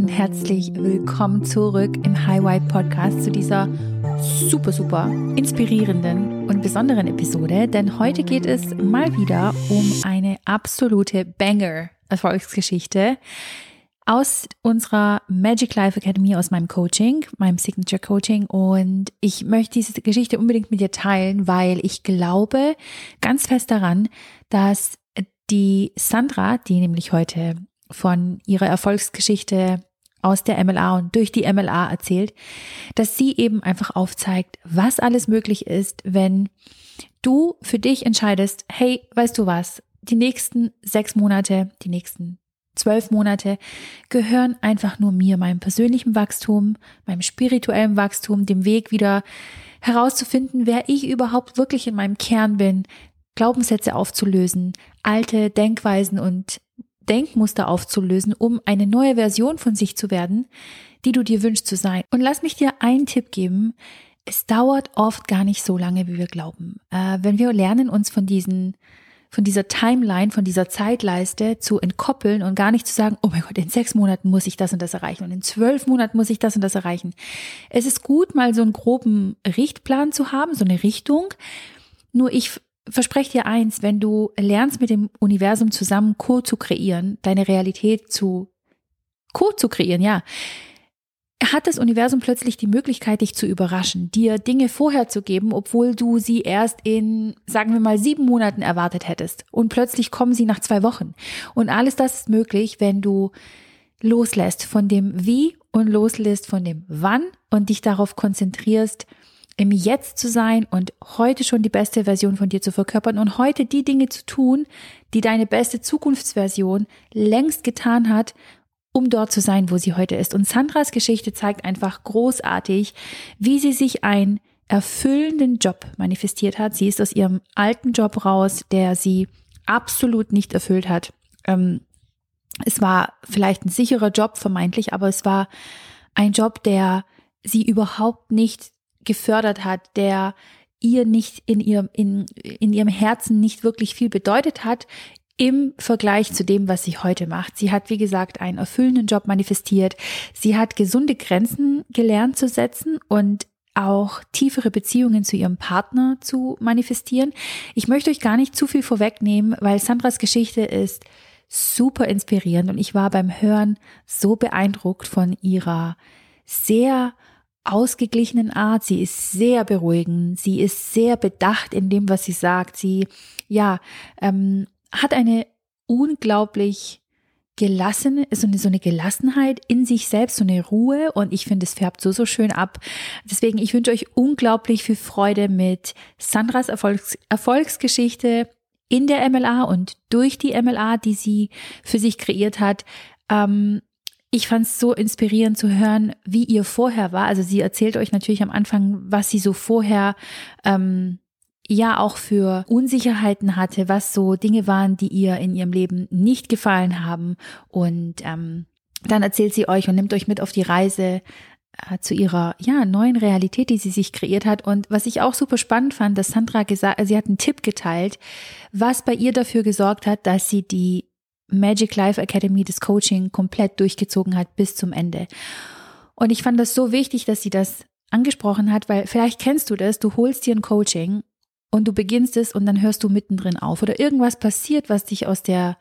und herzlich willkommen zurück im High Vibe Podcast zu dieser super, super inspirierenden und besonderen Episode, denn heute geht es mal wieder um eine absolute Banger-Erfolgsgeschichte aus unserer Magic Life Academy, aus meinem Coaching, meinem Signature Coaching. Und ich möchte diese Geschichte unbedingt mit dir teilen, weil ich glaube ganz fest daran, dass die Sandra, die nämlich heute von ihrer Erfolgsgeschichte aus der MLA und durch die MLA erzählt, dass sie eben einfach aufzeigt, was alles möglich ist, wenn du für dich entscheidest, hey, weißt du was, die nächsten sechs Monate, die nächsten zwölf Monate gehören einfach nur mir, meinem persönlichen Wachstum, meinem spirituellen Wachstum, dem Weg wieder herauszufinden, wer ich überhaupt wirklich in meinem Kern bin, Glaubenssätze aufzulösen, alte Denkweisen und Denkmuster aufzulösen, um eine neue Version von sich zu werden, die du dir wünschst zu sein. Und lass mich dir einen Tipp geben. Es dauert oft gar nicht so lange, wie wir glauben. Äh, wenn wir lernen, uns von diesen von dieser Timeline, von dieser Zeitleiste zu entkoppeln und gar nicht zu sagen, oh mein Gott, in sechs Monaten muss ich das und das erreichen und in zwölf Monaten muss ich das und das erreichen. Es ist gut, mal so einen groben Richtplan zu haben, so eine Richtung. Nur ich verspreche dir eins, wenn du lernst mit dem Universum zusammen Co zu kreieren, deine Realität zu Co zu kreieren, ja, hat das Universum plötzlich die Möglichkeit, dich zu überraschen, dir Dinge vorher zu geben, obwohl du sie erst in, sagen wir mal, sieben Monaten erwartet hättest. Und plötzlich kommen sie nach zwei Wochen. Und alles das ist möglich, wenn du loslässt von dem Wie und loslässt von dem Wann und dich darauf konzentrierst, im Jetzt zu sein und heute schon die beste Version von dir zu verkörpern und heute die Dinge zu tun, die deine beste Zukunftsversion längst getan hat, um dort zu sein, wo sie heute ist. Und Sandras Geschichte zeigt einfach großartig, wie sie sich einen erfüllenden Job manifestiert hat. Sie ist aus ihrem alten Job raus, der sie absolut nicht erfüllt hat. Ähm, es war vielleicht ein sicherer Job vermeintlich, aber es war ein Job, der sie überhaupt nicht gefördert hat, der ihr nicht in ihrem, in, in ihrem Herzen nicht wirklich viel bedeutet hat im Vergleich zu dem, was sie heute macht. Sie hat, wie gesagt, einen erfüllenden Job manifestiert. Sie hat gesunde Grenzen gelernt zu setzen und auch tiefere Beziehungen zu ihrem Partner zu manifestieren. Ich möchte euch gar nicht zu viel vorwegnehmen, weil Sandras Geschichte ist super inspirierend und ich war beim Hören so beeindruckt von ihrer sehr ausgeglichenen Art. Sie ist sehr beruhigend. Sie ist sehr bedacht in dem, was sie sagt. Sie, ja, ähm, hat eine unglaublich gelassene, so eine, so eine Gelassenheit in sich selbst, so eine Ruhe und ich finde, es färbt so, so schön ab. Deswegen, ich wünsche euch unglaublich viel Freude mit Sandras Erfolgs Erfolgsgeschichte in der MLA und durch die MLA, die sie für sich kreiert hat. Ähm, ich fand es so inspirierend zu hören, wie ihr vorher war. Also sie erzählt euch natürlich am Anfang, was sie so vorher ähm, ja auch für Unsicherheiten hatte, was so Dinge waren, die ihr in ihrem Leben nicht gefallen haben. Und ähm, dann erzählt sie euch und nimmt euch mit auf die Reise äh, zu ihrer ja neuen Realität, die sie sich kreiert hat. Und was ich auch super spannend fand, dass Sandra gesagt, sie hat einen Tipp geteilt, was bei ihr dafür gesorgt hat, dass sie die Magic Life Academy das Coaching komplett durchgezogen hat bis zum Ende. Und ich fand das so wichtig, dass sie das angesprochen hat, weil vielleicht kennst du das, du holst dir ein Coaching und du beginnst es und dann hörst du mittendrin auf oder irgendwas passiert, was dich aus der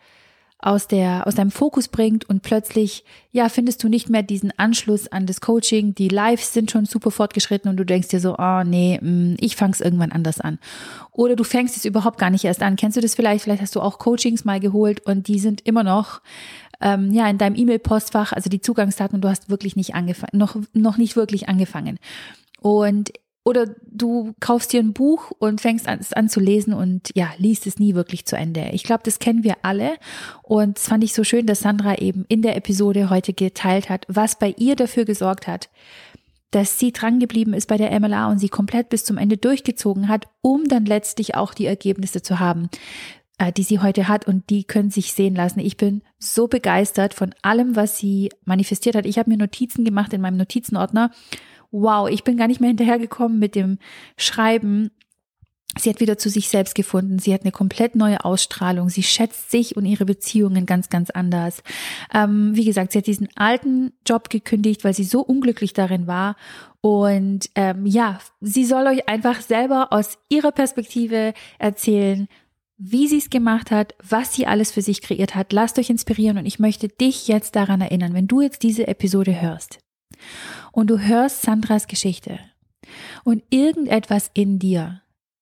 aus der, aus deinem Fokus bringt und plötzlich, ja, findest du nicht mehr diesen Anschluss an das Coaching. Die Lives sind schon super fortgeschritten und du denkst dir so, oh nee, mm, ich fang's irgendwann anders an. Oder du fängst es überhaupt gar nicht erst an. Kennst du das vielleicht? Vielleicht hast du auch Coachings mal geholt und die sind immer noch ähm, ja in deinem E-Mail-Postfach, also die Zugangsdaten und du hast wirklich nicht angefangen, noch, noch nicht wirklich angefangen. Und oder du kaufst dir ein Buch und fängst an, an zu lesen und ja, liest es nie wirklich zu Ende. Ich glaube, das kennen wir alle. Und es fand ich so schön, dass Sandra eben in der Episode heute geteilt hat, was bei ihr dafür gesorgt hat, dass sie drangeblieben ist bei der MLA und sie komplett bis zum Ende durchgezogen hat, um dann letztlich auch die Ergebnisse zu haben, äh, die sie heute hat und die können sich sehen lassen. Ich bin so begeistert von allem, was sie manifestiert hat. Ich habe mir Notizen gemacht in meinem Notizenordner wow, ich bin gar nicht mehr hinterhergekommen mit dem Schreiben. Sie hat wieder zu sich selbst gefunden. Sie hat eine komplett neue Ausstrahlung. Sie schätzt sich und ihre Beziehungen ganz, ganz anders. Ähm, wie gesagt, sie hat diesen alten Job gekündigt, weil sie so unglücklich darin war. Und ähm, ja, sie soll euch einfach selber aus ihrer Perspektive erzählen, wie sie es gemacht hat, was sie alles für sich kreiert hat. Lasst euch inspirieren und ich möchte dich jetzt daran erinnern, wenn du jetzt diese Episode hörst und du hörst Sandras Geschichte und irgendetwas in dir,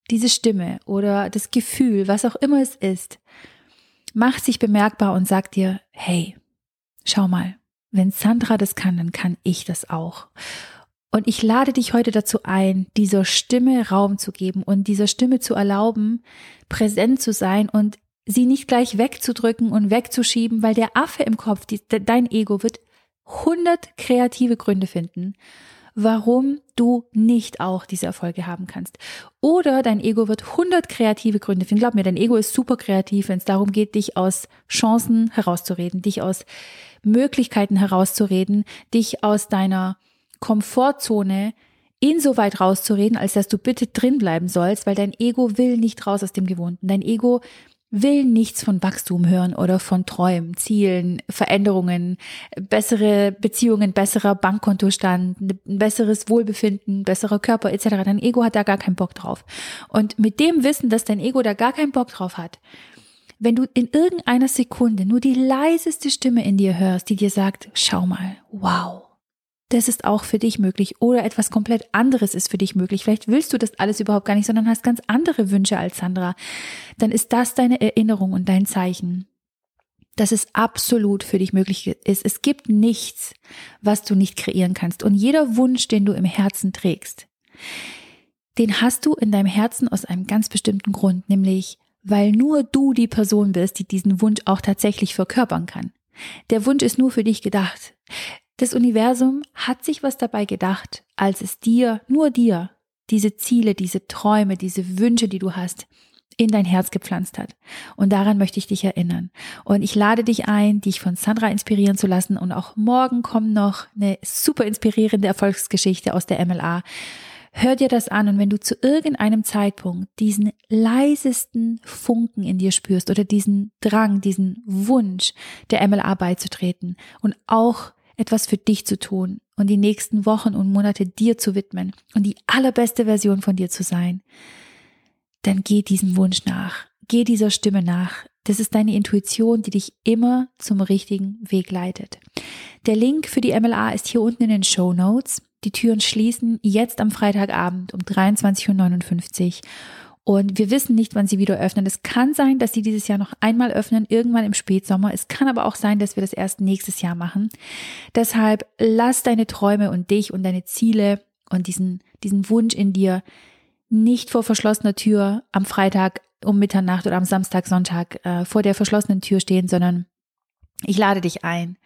diese Stimme oder das Gefühl, was auch immer es ist, macht sich bemerkbar und sagt dir, hey, schau mal, wenn Sandra das kann, dann kann ich das auch. Und ich lade dich heute dazu ein, dieser Stimme Raum zu geben und dieser Stimme zu erlauben, präsent zu sein und sie nicht gleich wegzudrücken und wegzuschieben, weil der Affe im Kopf, die, dein Ego, wird hundert kreative Gründe finden, warum du nicht auch diese Erfolge haben kannst. Oder dein Ego wird hundert kreative Gründe finden. Glaub mir, dein Ego ist super kreativ, wenn es darum geht, dich aus Chancen herauszureden, dich aus Möglichkeiten herauszureden, dich aus deiner Komfortzone insoweit rauszureden, als dass du bitte drin bleiben sollst, weil dein Ego will nicht raus aus dem Gewohnten. Dein Ego will nichts von Wachstum hören oder von Träumen, Zielen, Veränderungen, bessere Beziehungen, besserer Bankkontostand, ein besseres Wohlbefinden, besserer Körper etc. Dein Ego hat da gar keinen Bock drauf. Und mit dem Wissen, dass dein Ego da gar keinen Bock drauf hat, wenn du in irgendeiner Sekunde nur die leiseste Stimme in dir hörst, die dir sagt, schau mal, wow, das ist auch für dich möglich oder etwas komplett anderes ist für dich möglich. Vielleicht willst du das alles überhaupt gar nicht, sondern hast ganz andere Wünsche als Sandra. Dann ist das deine Erinnerung und dein Zeichen, dass es absolut für dich möglich ist. Es gibt nichts, was du nicht kreieren kannst. Und jeder Wunsch, den du im Herzen trägst, den hast du in deinem Herzen aus einem ganz bestimmten Grund, nämlich weil nur du die Person bist, die diesen Wunsch auch tatsächlich verkörpern kann. Der Wunsch ist nur für dich gedacht. Das Universum hat sich was dabei gedacht, als es dir, nur dir, diese Ziele, diese Träume, diese Wünsche, die du hast, in dein Herz gepflanzt hat. Und daran möchte ich dich erinnern. Und ich lade dich ein, dich von Sandra inspirieren zu lassen. Und auch morgen kommt noch eine super inspirierende Erfolgsgeschichte aus der MLA. Hör dir das an und wenn du zu irgendeinem Zeitpunkt diesen leisesten Funken in dir spürst oder diesen Drang, diesen Wunsch, der MLA beizutreten und auch etwas für dich zu tun und die nächsten Wochen und Monate dir zu widmen und die allerbeste Version von dir zu sein, dann geh diesem Wunsch nach. Geh dieser Stimme nach. Das ist deine Intuition, die dich immer zum richtigen Weg leitet. Der Link für die MLA ist hier unten in den Show Notes. Die Türen schließen jetzt am Freitagabend um 23.59 Uhr und wir wissen nicht, wann sie wieder öffnen. Es kann sein, dass sie dieses Jahr noch einmal öffnen, irgendwann im Spätsommer. Es kann aber auch sein, dass wir das erst nächstes Jahr machen. Deshalb lass deine Träume und dich und deine Ziele und diesen, diesen Wunsch in dir nicht vor verschlossener Tür am Freitag um Mitternacht oder am Samstag, Sonntag äh, vor der verschlossenen Tür stehen, sondern ich lade dich ein,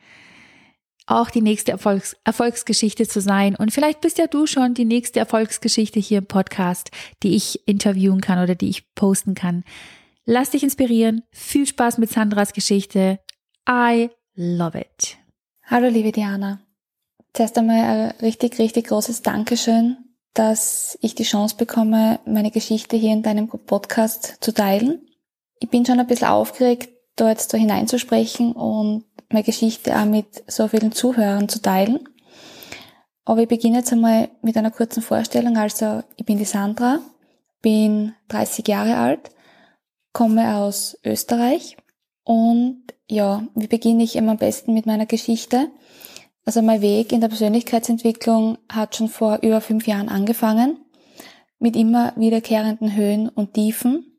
auch die nächste Erfolgs Erfolgsgeschichte zu sein. Und vielleicht bist ja du schon die nächste Erfolgsgeschichte hier im Podcast, die ich interviewen kann oder die ich posten kann. Lass dich inspirieren. Viel Spaß mit Sandras Geschichte. I love it. Hallo, liebe Diana. Zuerst einmal ein richtig, richtig großes Dankeschön, dass ich die Chance bekomme, meine Geschichte hier in deinem Podcast zu teilen. Ich bin schon ein bisschen aufgeregt, da jetzt da hineinzusprechen und meine Geschichte auch mit so vielen Zuhörern zu teilen. Aber ich beginne jetzt einmal mit einer kurzen Vorstellung. Also, ich bin die Sandra, bin 30 Jahre alt, komme aus Österreich und ja, wie beginne ich immer am besten mit meiner Geschichte? Also mein Weg in der Persönlichkeitsentwicklung hat schon vor über fünf Jahren angefangen, mit immer wiederkehrenden Höhen und Tiefen.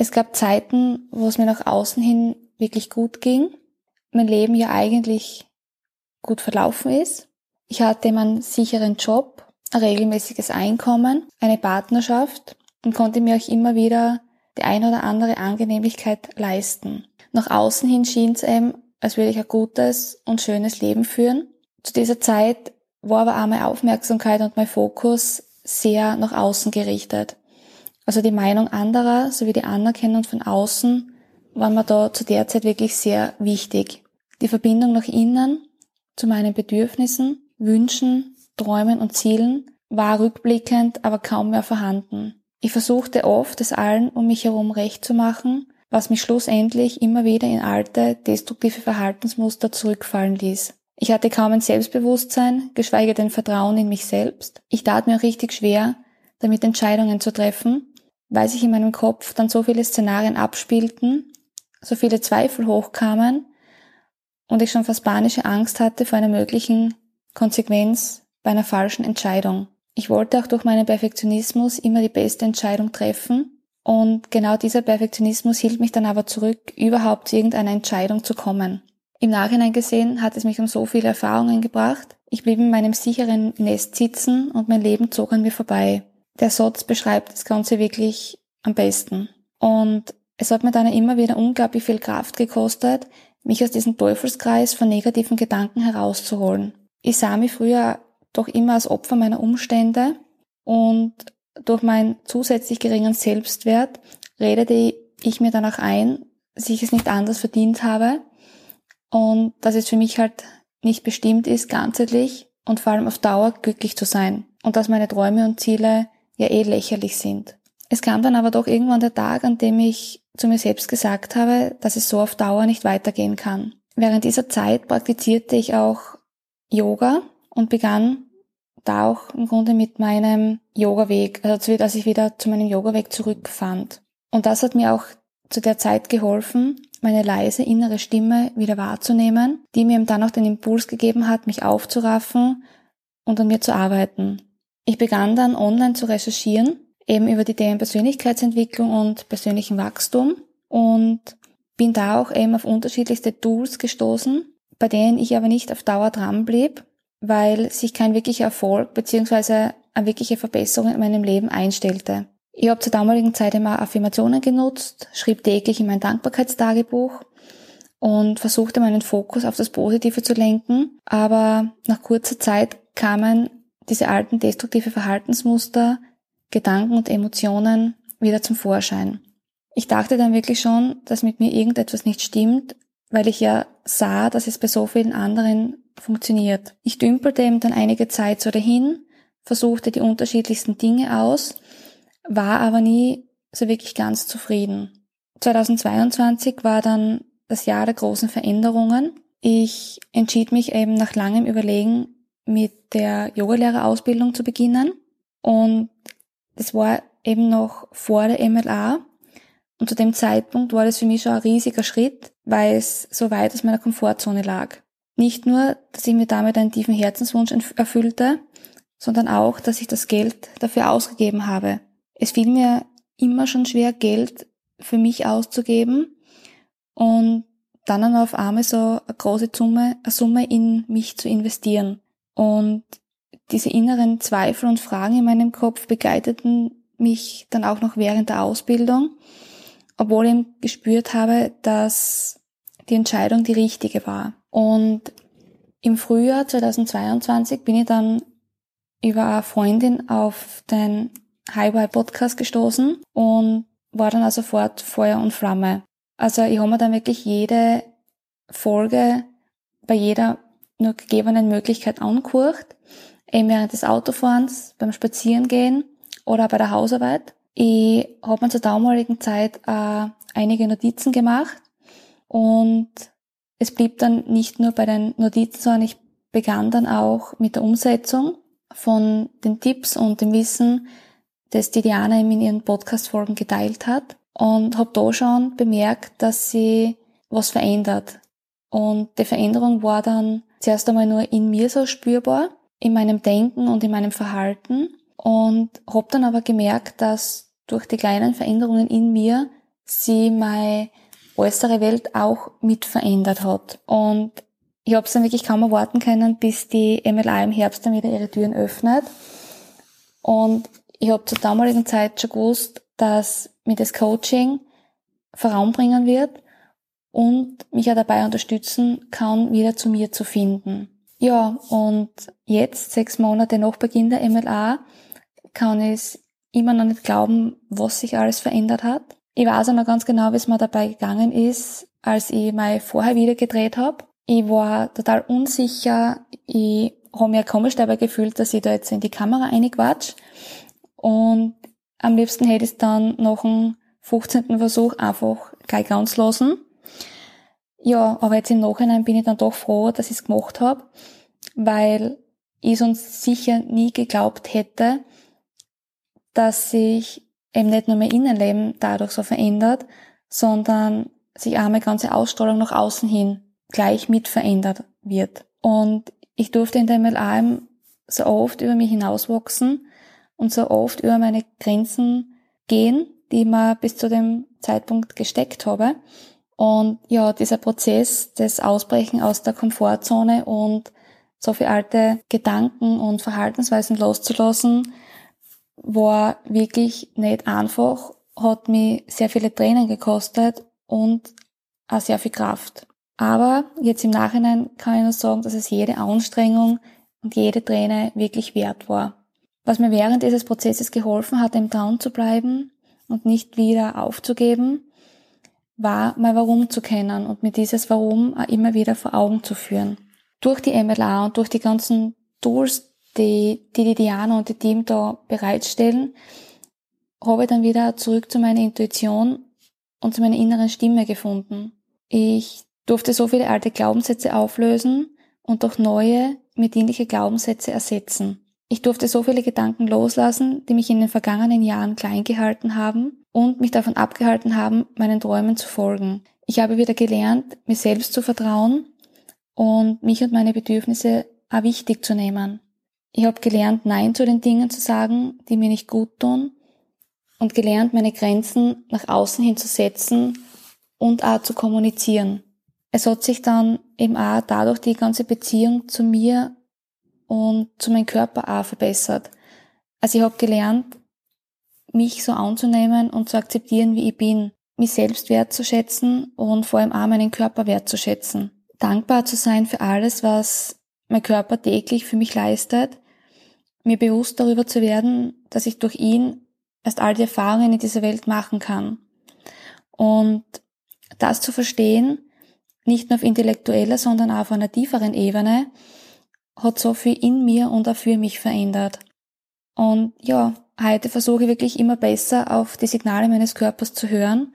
Es gab Zeiten, wo es mir nach außen hin wirklich gut ging mein Leben ja eigentlich gut verlaufen ist. Ich hatte einen sicheren Job, ein regelmäßiges Einkommen, eine Partnerschaft und konnte mir auch immer wieder die ein oder andere Angenehmlichkeit leisten. Nach außen hin schien es eben, als würde ich ein gutes und schönes Leben führen. Zu dieser Zeit war aber auch meine Aufmerksamkeit und mein Fokus sehr nach außen gerichtet. Also die Meinung anderer sowie die Anerkennung von außen war mir da zu der Zeit wirklich sehr wichtig. Die Verbindung nach innen zu meinen Bedürfnissen, Wünschen, Träumen und Zielen war rückblickend aber kaum mehr vorhanden. Ich versuchte oft, es allen um mich herum recht zu machen, was mich schlussendlich immer wieder in alte, destruktive Verhaltensmuster zurückfallen ließ. Ich hatte kaum ein Selbstbewusstsein, geschweige denn Vertrauen in mich selbst. Ich tat mir richtig schwer, damit Entscheidungen zu treffen, weil sich in meinem Kopf dann so viele Szenarien abspielten, so viele Zweifel hochkamen und ich schon fast panische Angst hatte vor einer möglichen Konsequenz bei einer falschen Entscheidung. Ich wollte auch durch meinen Perfektionismus immer die beste Entscheidung treffen und genau dieser Perfektionismus hielt mich dann aber zurück, überhaupt zu irgendeiner Entscheidung zu kommen. Im Nachhinein gesehen hat es mich um so viele Erfahrungen gebracht. Ich blieb in meinem sicheren Nest sitzen und mein Leben zog an mir vorbei. Der Satz beschreibt das Ganze wirklich am besten. Und es hat mir dann immer wieder unglaublich viel Kraft gekostet, mich aus diesem Teufelskreis von negativen Gedanken herauszuholen. Ich sah mich früher doch immer als Opfer meiner Umstände und durch meinen zusätzlich geringen Selbstwert redete ich mir danach ein, dass ich es nicht anders verdient habe und dass es für mich halt nicht bestimmt ist, ganzheitlich und vor allem auf Dauer glücklich zu sein und dass meine Träume und Ziele ja eh lächerlich sind. Es kam dann aber doch irgendwann der Tag, an dem ich zu mir selbst gesagt habe, dass es so auf Dauer nicht weitergehen kann. Während dieser Zeit praktizierte ich auch Yoga und begann da auch im Grunde mit meinem Yoga-Weg, also dass ich wieder zu meinem Yoga-Weg zurückfand. Und das hat mir auch zu der Zeit geholfen, meine leise innere Stimme wieder wahrzunehmen, die mir dann auch den Impuls gegeben hat, mich aufzuraffen und an mir zu arbeiten. Ich begann dann online zu recherchieren, eben über die Themen Persönlichkeitsentwicklung und persönlichen Wachstum und bin da auch eben auf unterschiedlichste Tools gestoßen, bei denen ich aber nicht auf Dauer dran blieb, weil sich kein wirklicher Erfolg bzw. eine wirkliche Verbesserung in meinem Leben einstellte. Ich habe zur damaligen Zeit immer Affirmationen genutzt, schrieb täglich in mein Dankbarkeitstagebuch und versuchte meinen Fokus auf das Positive zu lenken, aber nach kurzer Zeit kamen diese alten destruktive Verhaltensmuster, Gedanken und Emotionen wieder zum Vorschein. Ich dachte dann wirklich schon, dass mit mir irgendetwas nicht stimmt, weil ich ja sah, dass es bei so vielen anderen funktioniert. Ich dümpelte eben dann einige Zeit so dahin, versuchte die unterschiedlichsten Dinge aus, war aber nie so wirklich ganz zufrieden. 2022 war dann das Jahr der großen Veränderungen. Ich entschied mich eben nach langem Überlegen mit der Yogalehrerausbildung zu beginnen und das war eben noch vor der MLA und zu dem Zeitpunkt war das für mich schon ein riesiger Schritt, weil es so weit aus meiner Komfortzone lag. Nicht nur, dass ich mir damit einen tiefen Herzenswunsch erfüllte, sondern auch, dass ich das Geld dafür ausgegeben habe. Es fiel mir immer schon schwer, Geld für mich auszugeben und dann auf einmal so eine große Summe, eine Summe in mich zu investieren. Und diese inneren Zweifel und Fragen in meinem Kopf begleiteten mich dann auch noch während der Ausbildung, obwohl ich gespürt habe, dass die Entscheidung die richtige war. Und im Frühjahr 2022 bin ich dann über eine Freundin auf den Highway Podcast gestoßen und war dann also sofort Feuer und Flamme. Also ich habe mir dann wirklich jede Folge bei jeder nur gegebenen Möglichkeit angehört, eben während des Autofahrens, beim Spazierengehen oder bei der Hausarbeit. Ich habe mir zur damaligen Zeit äh, einige Notizen gemacht und es blieb dann nicht nur bei den Notizen, sondern ich begann dann auch mit der Umsetzung von den Tipps und dem Wissen, das die Diana in ihren Podcast-Folgen geteilt hat und habe da schon bemerkt, dass sie was verändert. Und die Veränderung war dann zuerst einmal nur in mir so spürbar, in meinem Denken und in meinem Verhalten und habe dann aber gemerkt, dass durch die kleinen Veränderungen in mir sie meine äußere Welt auch mit verändert hat. Und ich habe es dann wirklich kaum erwarten können, bis die MLA im Herbst dann wieder ihre Türen öffnet. Und ich habe zur damaligen Zeit schon gewusst, dass mir das Coaching voranbringen wird und mich ja dabei unterstützen kann, wieder zu mir zu finden. Ja, und jetzt, sechs Monate nach Beginn der MLA, kann ich immer noch nicht glauben, was sich alles verändert hat. Ich weiß auch noch ganz genau, wie es mir dabei gegangen ist, als ich mal vorher wieder gedreht habe. Ich war total unsicher. Ich habe mir komisch dabei gefühlt, dass ich da jetzt in die Kamera einquatsch. Und am liebsten hätte ich es dann nach dem 15. Versuch einfach gleich ganz lassen. Ja, aber jetzt im Nachhinein bin ich dann doch froh, dass ich es gemacht habe, weil ich sonst sicher nie geglaubt hätte, dass sich eben nicht nur mein Innenleben dadurch so verändert, sondern sich auch meine ganze Ausstrahlung nach außen hin gleich mit verändert wird. Und ich durfte in dem LAM so oft über mich hinauswachsen und so oft über meine Grenzen gehen, die ich mir bis zu dem Zeitpunkt gesteckt habe. Und ja, dieser Prozess des Ausbrechen aus der Komfortzone und so viele alte Gedanken und Verhaltensweisen loszulassen, war wirklich nicht einfach, hat mich sehr viele Tränen gekostet und auch sehr viel Kraft. Aber jetzt im Nachhinein kann ich nur sagen, dass es jede Anstrengung und jede Träne wirklich wert war. Was mir während dieses Prozesses geholfen hat, im Down zu bleiben und nicht wieder aufzugeben, war mein Warum zu kennen und mir dieses Warum auch immer wieder vor Augen zu führen. Durch die MLA und durch die ganzen Tools, die die, die Diana und die Team da bereitstellen, habe ich dann wieder zurück zu meiner Intuition und zu meiner inneren Stimme gefunden. Ich durfte so viele alte Glaubenssätze auflösen und durch neue, mir dienliche Glaubenssätze ersetzen. Ich durfte so viele Gedanken loslassen, die mich in den vergangenen Jahren klein gehalten haben und mich davon abgehalten haben, meinen Träumen zu folgen. Ich habe wieder gelernt, mir selbst zu vertrauen und mich und meine Bedürfnisse auch wichtig zu nehmen. Ich habe gelernt, Nein zu den Dingen zu sagen, die mir nicht gut tun und gelernt, meine Grenzen nach außen hin zu setzen und auch zu kommunizieren. Es hat sich dann eben auch dadurch die ganze Beziehung zu mir und zu meinem Körper auch verbessert. Also ich habe gelernt, mich so anzunehmen und zu akzeptieren, wie ich bin, mich selbst wertzuschätzen und vor allem auch meinen Körper wertzuschätzen. Dankbar zu sein für alles, was mein Körper täglich für mich leistet, mir bewusst darüber zu werden, dass ich durch ihn erst all die Erfahrungen in dieser Welt machen kann. Und das zu verstehen, nicht nur auf intellektueller, sondern auch auf einer tieferen Ebene, hat so viel in mir und auch für mich verändert. Und ja, heute versuche ich wirklich immer besser auf die Signale meines Körpers zu hören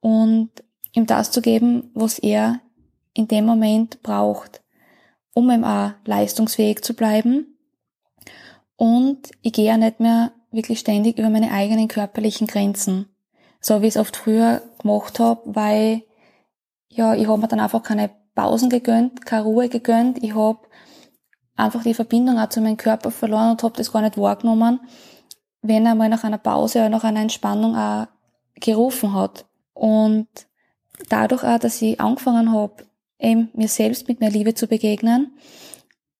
und ihm das zu geben, was er in dem Moment braucht, um ihm auch leistungsfähig zu bleiben. Und ich gehe ja nicht mehr wirklich ständig über meine eigenen körperlichen Grenzen, so wie ich es oft früher gemacht habe, weil ja, ich habe mir dann einfach keine Pausen gegönnt, keine Ruhe gegönnt. Ich habe einfach die Verbindung auch zu meinem Körper verloren und habe das gar nicht wahrgenommen, wenn er mal nach einer Pause oder nach einer Entspannung auch gerufen hat. Und dadurch auch, dass ich angefangen habe, eben mir selbst mit mehr Liebe zu begegnen,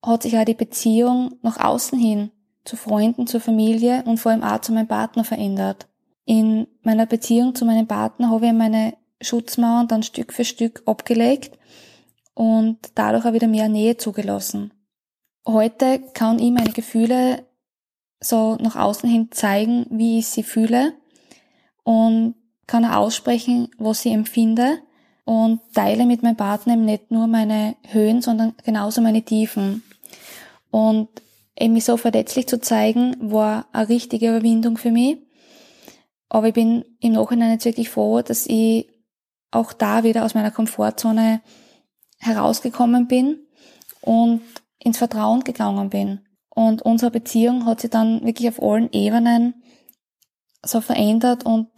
hat sich auch die Beziehung nach außen hin zu Freunden, zur Familie und vor allem auch zu meinem Partner verändert. In meiner Beziehung zu meinem Partner habe ich meine Schutzmauern dann Stück für Stück abgelegt und dadurch auch wieder mehr Nähe zugelassen heute kann ich meine Gefühle so nach außen hin zeigen, wie ich sie fühle und kann auch aussprechen, was ich empfinde und teile mit meinem Partner nicht nur meine Höhen, sondern genauso meine Tiefen. Und mich so verletzlich zu zeigen, war eine richtige Überwindung für mich. Aber ich bin im Nachhinein jetzt wirklich froh, dass ich auch da wieder aus meiner Komfortzone herausgekommen bin und ins Vertrauen gegangen bin. Und unsere Beziehung hat sich dann wirklich auf allen Ebenen so verändert und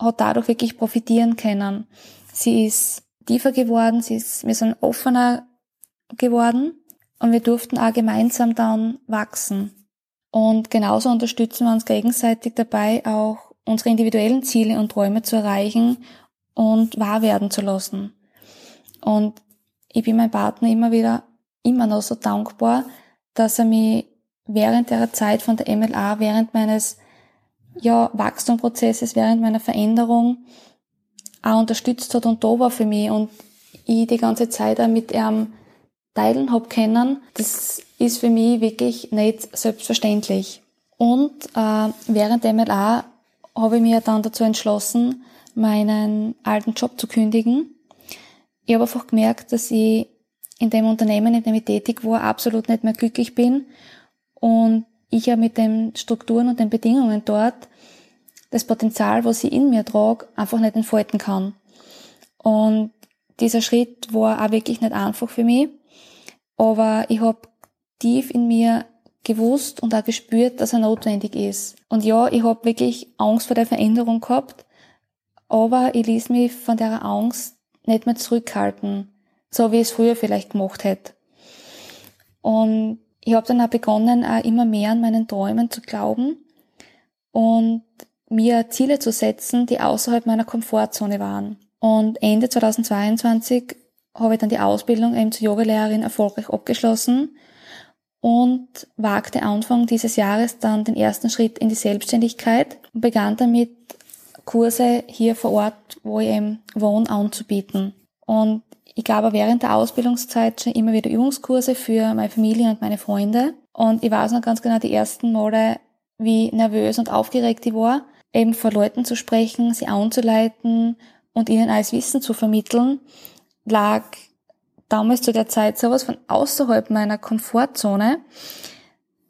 hat dadurch wirklich profitieren können. Sie ist tiefer geworden, sie ist, wir sind offener geworden und wir durften auch gemeinsam dann wachsen. Und genauso unterstützen wir uns gegenseitig dabei, auch unsere individuellen Ziele und Träume zu erreichen und wahr werden zu lassen. Und ich bin meinem Partner immer wieder immer noch so dankbar, dass er mich während der Zeit von der MLA, während meines ja, Wachstumprozesses, während meiner Veränderung auch unterstützt hat und da war für mich und ich die ganze Zeit auch mit ihm teilen hab können. Das ist für mich wirklich nicht selbstverständlich. Und äh, während der MLA habe ich mir dann dazu entschlossen, meinen alten Job zu kündigen. Ich habe einfach gemerkt, dass ich in dem Unternehmen, in dem ich tätig war, absolut nicht mehr glücklich bin und ich ja mit den Strukturen und den Bedingungen dort das Potenzial, was ich in mir trage, einfach nicht entfalten kann. Und dieser Schritt war auch wirklich nicht einfach für mich, aber ich habe tief in mir gewusst und auch gespürt, dass er notwendig ist. Und ja, ich habe wirklich Angst vor der Veränderung gehabt, aber ich ließ mich von der Angst nicht mehr zurückhalten, so wie ich es früher vielleicht gemacht hätte. Und ich habe dann auch begonnen, auch immer mehr an meinen Träumen zu glauben und mir Ziele zu setzen, die außerhalb meiner Komfortzone waren. Und Ende 2022 habe ich dann die Ausbildung eben zur Yogalehrerin erfolgreich abgeschlossen und wagte Anfang dieses Jahres dann den ersten Schritt in die Selbstständigkeit und begann damit Kurse hier vor Ort, wo ich eben wohne, anzubieten. Und ich gab während der Ausbildungszeit schon immer wieder Übungskurse für meine Familie und meine Freunde. Und ich weiß noch ganz genau die ersten Male, wie nervös und aufgeregt ich war, eben vor Leuten zu sprechen, sie anzuleiten und ihnen alles Wissen zu vermitteln, lag damals zu der Zeit sowas von außerhalb meiner Komfortzone,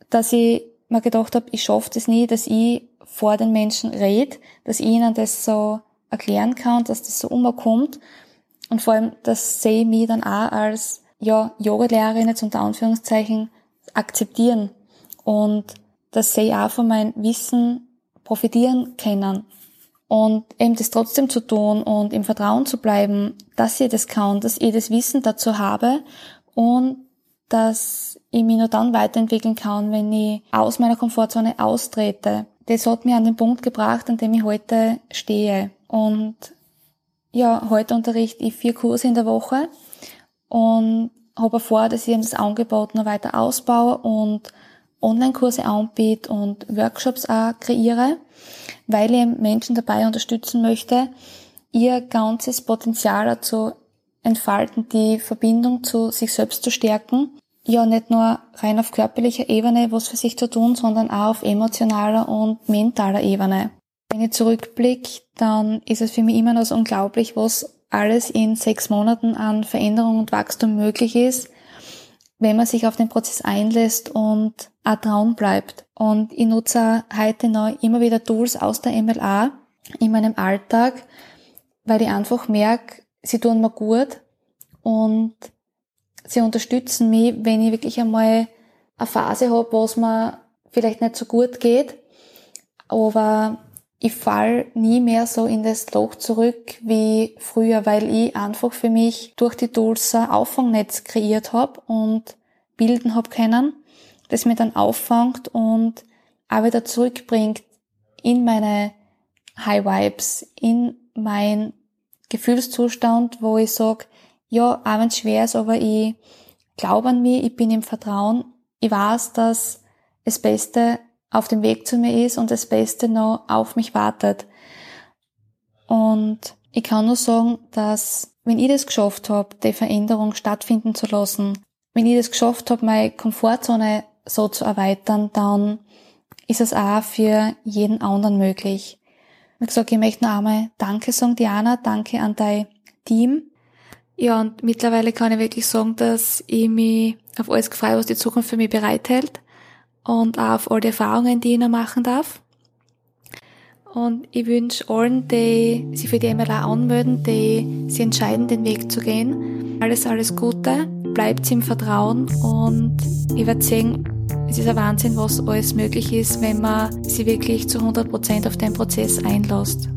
dass ich mir gedacht habe, ich schaffe das nie, dass ich vor den Menschen rede, dass ich ihnen das so erklären kann, dass das so umkommt. Und vor allem, das sehe ich mich dann auch als ja, Yoga-Lehrerin jetzt unter Anführungszeichen akzeptieren. Und dass sie auch von meinem Wissen profitieren können. Und eben das trotzdem zu tun und im Vertrauen zu bleiben, dass ich das kann, dass ich das Wissen dazu habe und dass ich mich nur dann weiterentwickeln kann, wenn ich aus meiner Komfortzone austrete. Das hat mich an den Punkt gebracht, an dem ich heute stehe. Und ja, heute unterrichte ich vier Kurse in der Woche und habe vor, dass ich das Angebot noch weiter ausbaue und Online-Kurse anbiete und Workshops auch kreiere, weil ich Menschen dabei unterstützen möchte, ihr ganzes Potenzial dazu entfalten, die Verbindung zu sich selbst zu stärken. Ja, nicht nur rein auf körperlicher Ebene was für sich zu tun, sondern auch auf emotionaler und mentaler Ebene. Wenn ich zurückblicke, dann ist es für mich immer noch so unglaublich, was alles in sechs Monaten an Veränderung und Wachstum möglich ist, wenn man sich auf den Prozess einlässt und auch dran bleibt. Und ich nutze heute noch immer wieder Tools aus der MLA in meinem Alltag, weil ich einfach merke, sie tun mir gut und sie unterstützen mich, wenn ich wirklich einmal eine Phase habe, wo es mir vielleicht nicht so gut geht, aber ich fall nie mehr so in das Loch zurück wie früher, weil ich einfach für mich durch die Tools ein Auffangnetz kreiert habe und bilden habe können, das mir dann auffangt und auch wieder zurückbringt in meine High Vibes, in mein Gefühlszustand, wo ich sag, ja, auch wenn es schwer ist, aber ich glaube an mich, ich bin im Vertrauen, ich weiß, dass das Beste auf dem Weg zu mir ist und das Beste noch auf mich wartet. Und ich kann nur sagen, dass wenn ich das geschafft habe, die Veränderung stattfinden zu lassen, wenn ich das geschafft habe, meine Komfortzone so zu erweitern, dann ist es auch für jeden anderen möglich. Wie gesagt, ich möchte noch einmal Danke sagen, Diana, danke an dein Team. Ja, und mittlerweile kann ich wirklich sagen, dass ich mich auf alles freue, was die Zukunft für mich bereithält und auf all die Erfahrungen, die ich noch machen darf. Und ich wünsche allen, die sich für die MLA anmelden, die sich entscheiden, den Weg zu gehen, alles, alles Gute, bleibt im Vertrauen und ich werde sehen, es ist ein Wahnsinn, was alles möglich ist, wenn man sich wirklich zu 100% auf den Prozess einlässt.